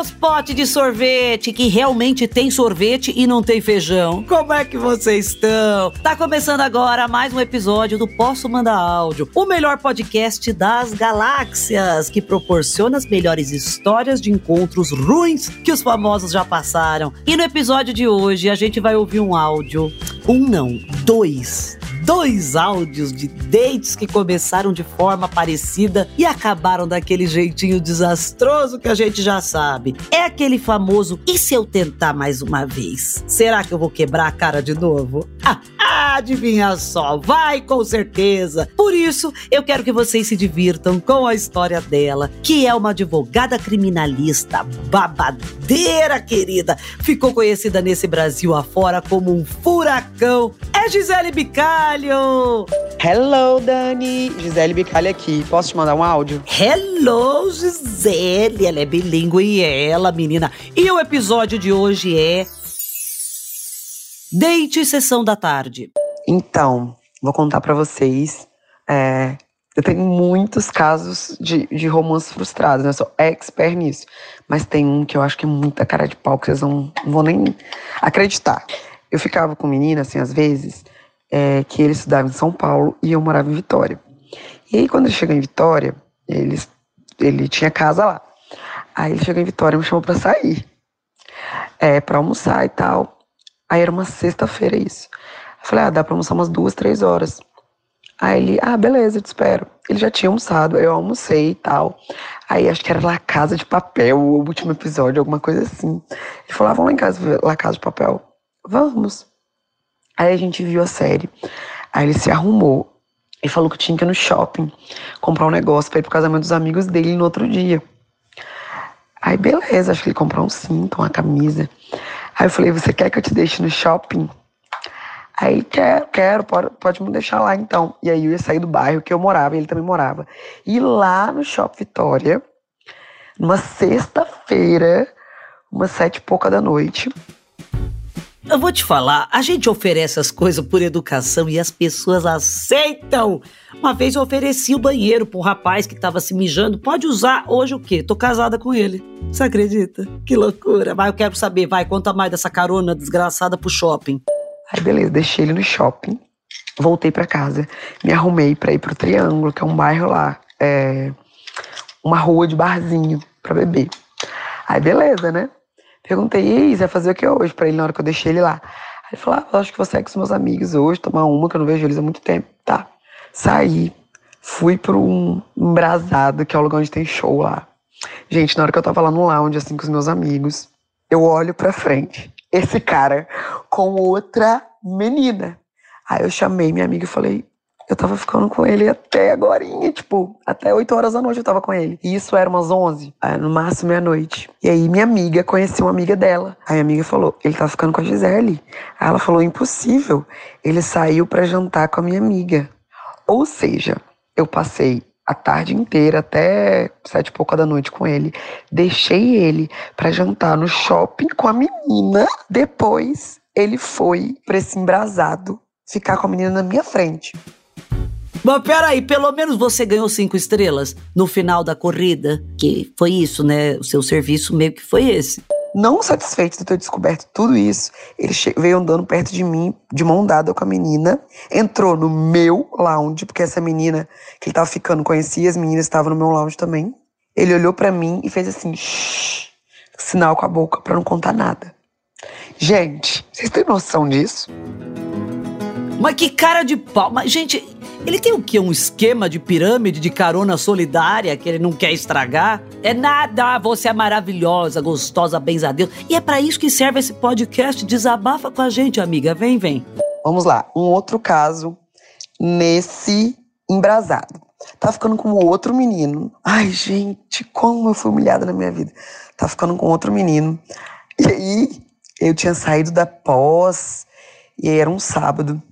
Meus potes de sorvete, que realmente tem sorvete e não tem feijão. Como é que vocês estão? Tá começando agora mais um episódio do Posso Mandar Áudio, o melhor podcast das galáxias, que proporciona as melhores histórias de encontros ruins que os famosos já passaram. E no episódio de hoje a gente vai ouvir um áudio, um não, dois dois áudios de dates que começaram de forma parecida e acabaram daquele jeitinho desastroso que a gente já sabe. É aquele famoso e se eu tentar mais uma vez? Será que eu vou quebrar a cara de novo? Ah, adivinha só, vai com certeza. Por isso, eu quero que vocês se divirtam com a história dela, que é uma advogada criminalista babadeira, querida. Ficou conhecida nesse Brasil afora como um furacão. É Gisele Bicalho! Hello, Dani! Gisele Bicalho aqui. Posso te mandar um áudio? Hello, Gisele! Ela é bilíngue e ela, menina. E o episódio de hoje é. Date Sessão da Tarde. Então, vou contar pra vocês. é, eu tenho muitos casos de, de romances frustrados, né? Eu sou expert nisso. Mas tem um que eu acho que é muita cara de pau, que vocês não, não vão nem acreditar. Eu ficava com menina, assim, às vezes, é, que ele estudava em São Paulo e eu morava em Vitória. E aí, quando ele chegou em Vitória, ele, ele tinha casa lá. Aí ele chegou em Vitória e me chamou pra sair. É, pra almoçar e tal. Aí era uma sexta-feira isso. Eu falei, ah, dá pra almoçar umas duas, três horas. Aí ele, ah, beleza, eu te espero. Ele já tinha almoçado, eu almocei e tal. Aí acho que era La Casa de Papel, o último episódio, alguma coisa assim. Ele falou, ah, vamos lá em casa ver La Casa de Papel. Vamos. Aí a gente viu a série. Aí ele se arrumou e falou que tinha que ir no shopping comprar um negócio pra ir pro casamento dos amigos dele no outro dia. Aí beleza, acho que ele comprou um cinto, uma camisa. Aí eu falei, você quer que eu te deixe no shopping? Aí, quero, quero, pode, pode me deixar lá então. E aí eu ia sair do bairro que eu morava, e ele também morava. E lá no Shopping Vitória, numa sexta-feira, umas sete e pouca da noite, Eu vou te falar, a gente oferece as coisas por educação e as pessoas aceitam. Uma vez eu ofereci o banheiro pra um rapaz que tava se mijando. Pode usar hoje o quê? Tô casada com ele. Você acredita? Que loucura. Vai, eu quero saber. Vai, conta mais dessa carona desgraçada pro shopping. Aí beleza, deixei ele no shopping, voltei pra casa, me arrumei pra ir pro Triângulo, que é um bairro lá, é, uma rua de barzinho pra beber. Aí beleza, né? Perguntei, e aí, vai fazer o que hoje pra ele na hora que eu deixei ele lá? Aí ele falou, ah, acho que vou sair com os meus amigos hoje, tomar uma, que eu não vejo eles há muito tempo. Tá. Saí, fui pro um embrasado, que é o lugar onde tem show lá. Gente, na hora que eu tava lá no lounge, assim, com os meus amigos, eu olho pra frente, esse cara com outra menina. Aí eu chamei minha amiga e falei, eu tava ficando com ele até agorinha, tipo, até 8 horas da noite eu tava com ele. E isso era umas 11, aí, no máximo meia-noite. E aí minha amiga conheceu uma amiga dela. Aí minha amiga falou, ele tá ficando com a Gisele. Aí ela falou, impossível. Ele saiu pra jantar com a minha amiga. Ou seja, eu passei a tarde inteira até sete e pouca da noite com ele. Deixei ele pra jantar no shopping com a menina. Depois ele foi pra esse embrasado ficar com a menina na minha frente. Mas peraí, pelo menos você ganhou cinco estrelas no final da corrida. Que foi isso, né? O seu serviço meio que foi esse. Não satisfeito de ter descoberto tudo isso, ele veio andando perto de mim, de mão dada com a menina, entrou no meu lounge, porque essa menina que ele tava ficando conhecia, as meninas estavam no meu lounge também. Ele olhou pra mim e fez assim, sinal com a boca pra não contar nada. Gente, vocês têm noção disso? Mas que cara de pau. Mas, gente, ele tem o quê? Um esquema de pirâmide de carona solidária que ele não quer estragar? É nada, você é maravilhosa, gostosa, bens a Deus. E é pra isso que serve esse podcast. Desabafa com a gente, amiga. Vem, vem. Vamos lá, um outro caso nesse embrasado. Tá ficando com outro menino. Ai, gente, como eu fui humilhada na minha vida. Tá ficando com outro menino. E aí, eu tinha saído da pós, e aí era um sábado.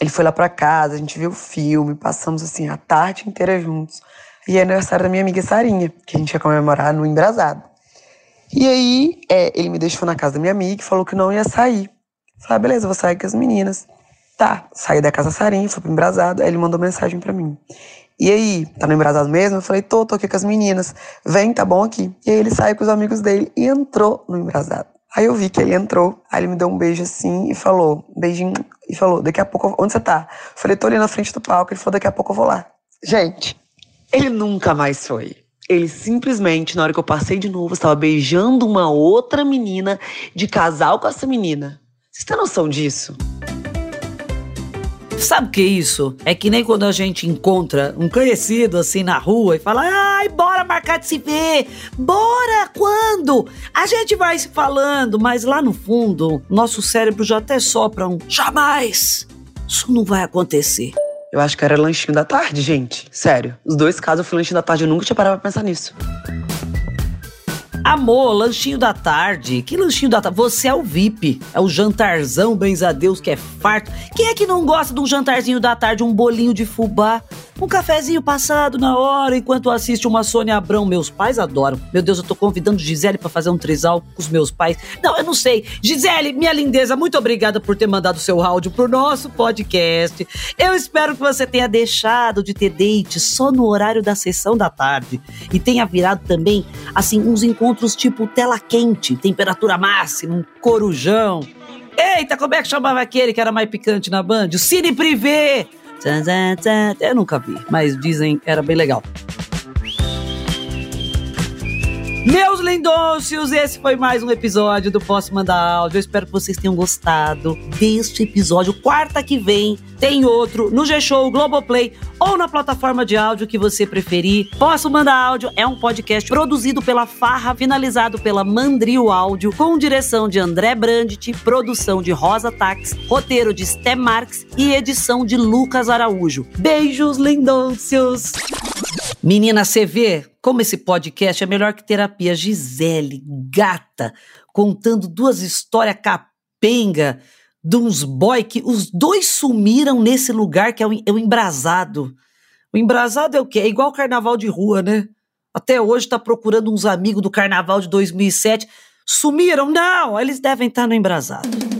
Ele foi lá pra casa, a gente viu o filme, passamos assim a tarde inteira juntos. E é aniversário da minha amiga Sarinha, que a gente ia comemorar no Embrasado. E aí, é, ele me deixou na casa da minha amiga e falou que não ia sair. Falei, ah, beleza, vou sair com as meninas. Tá, saí da casa da Sarinha, fui pro Embrasado, aí ele mandou mensagem pra mim. E aí, tá no embrasado mesmo? Eu falei, tô, tô aqui com as meninas. Vem, tá bom aqui. E aí ele saiu com os amigos dele e entrou no embrasado. Aí eu vi que ele entrou, aí ele me deu um beijo assim e falou, beijinho, e falou, daqui a pouco, onde você tá? Eu falei, tô ali na frente do palco. Ele falou, daqui a pouco eu vou lá. Gente, ele nunca mais foi. Ele simplesmente, na hora que eu passei de novo, estava beijando uma outra menina de casal com essa menina. Vocês têm noção disso? Sabe o que é isso? É que nem quando a gente encontra um conhecido assim na rua e fala: ai, bora marcar de se ver! Bora! Quando? A gente vai se falando, mas lá no fundo, nosso cérebro já até sopra um jamais! Isso não vai acontecer. Eu acho que era lanchinho da tarde, gente. Sério. Os dois casos eu fui lanchinho da tarde, eu nunca tinha parado pra pensar nisso. Amor, lanchinho da tarde. Que lanchinho da tarde? Você é o VIP. É o jantarzão, bens a Deus, que é farto. Quem é que não gosta de um jantarzinho da tarde, um bolinho de fubá? Um cafezinho passado na hora enquanto assiste uma Sônia Abrão. Meus pais adoram. Meu Deus, eu tô convidando Gisele para fazer um trisal com os meus pais. Não, eu não sei. Gisele, minha lindeza, muito obrigada por ter mandado seu áudio pro nosso podcast. Eu espero que você tenha deixado de ter date só no horário da sessão da tarde e tenha virado também, assim, uns encontros tipo tela quente, temperatura máxima, um corujão. Eita, como é que chamava aquele que era mais picante na Band? O Cine Privé! Eu nunca vi, mas dizem era bem legal. Meus lindôncios, esse foi mais um episódio do Posso Mandar Áudio. Eu espero que vocês tenham gostado deste episódio. Quarta que vem tem outro no G-Show, Globoplay ou na plataforma de áudio que você preferir. Posso Mandar Áudio é um podcast produzido pela Farra, finalizado pela Mandrio Áudio, com direção de André Brandt, produção de Rosa Tax, roteiro de Sté Marx e edição de Lucas Araújo. Beijos, lindôncios! Menina, você vê como esse podcast é melhor que terapia. Gisele, gata, contando duas histórias capenga de uns boy que os dois sumiram nesse lugar que é o, é o embrasado. O embrasado é o quê? É igual carnaval de rua, né? Até hoje tá procurando uns amigos do carnaval de 2007. Sumiram? Não, eles devem estar no embrasado.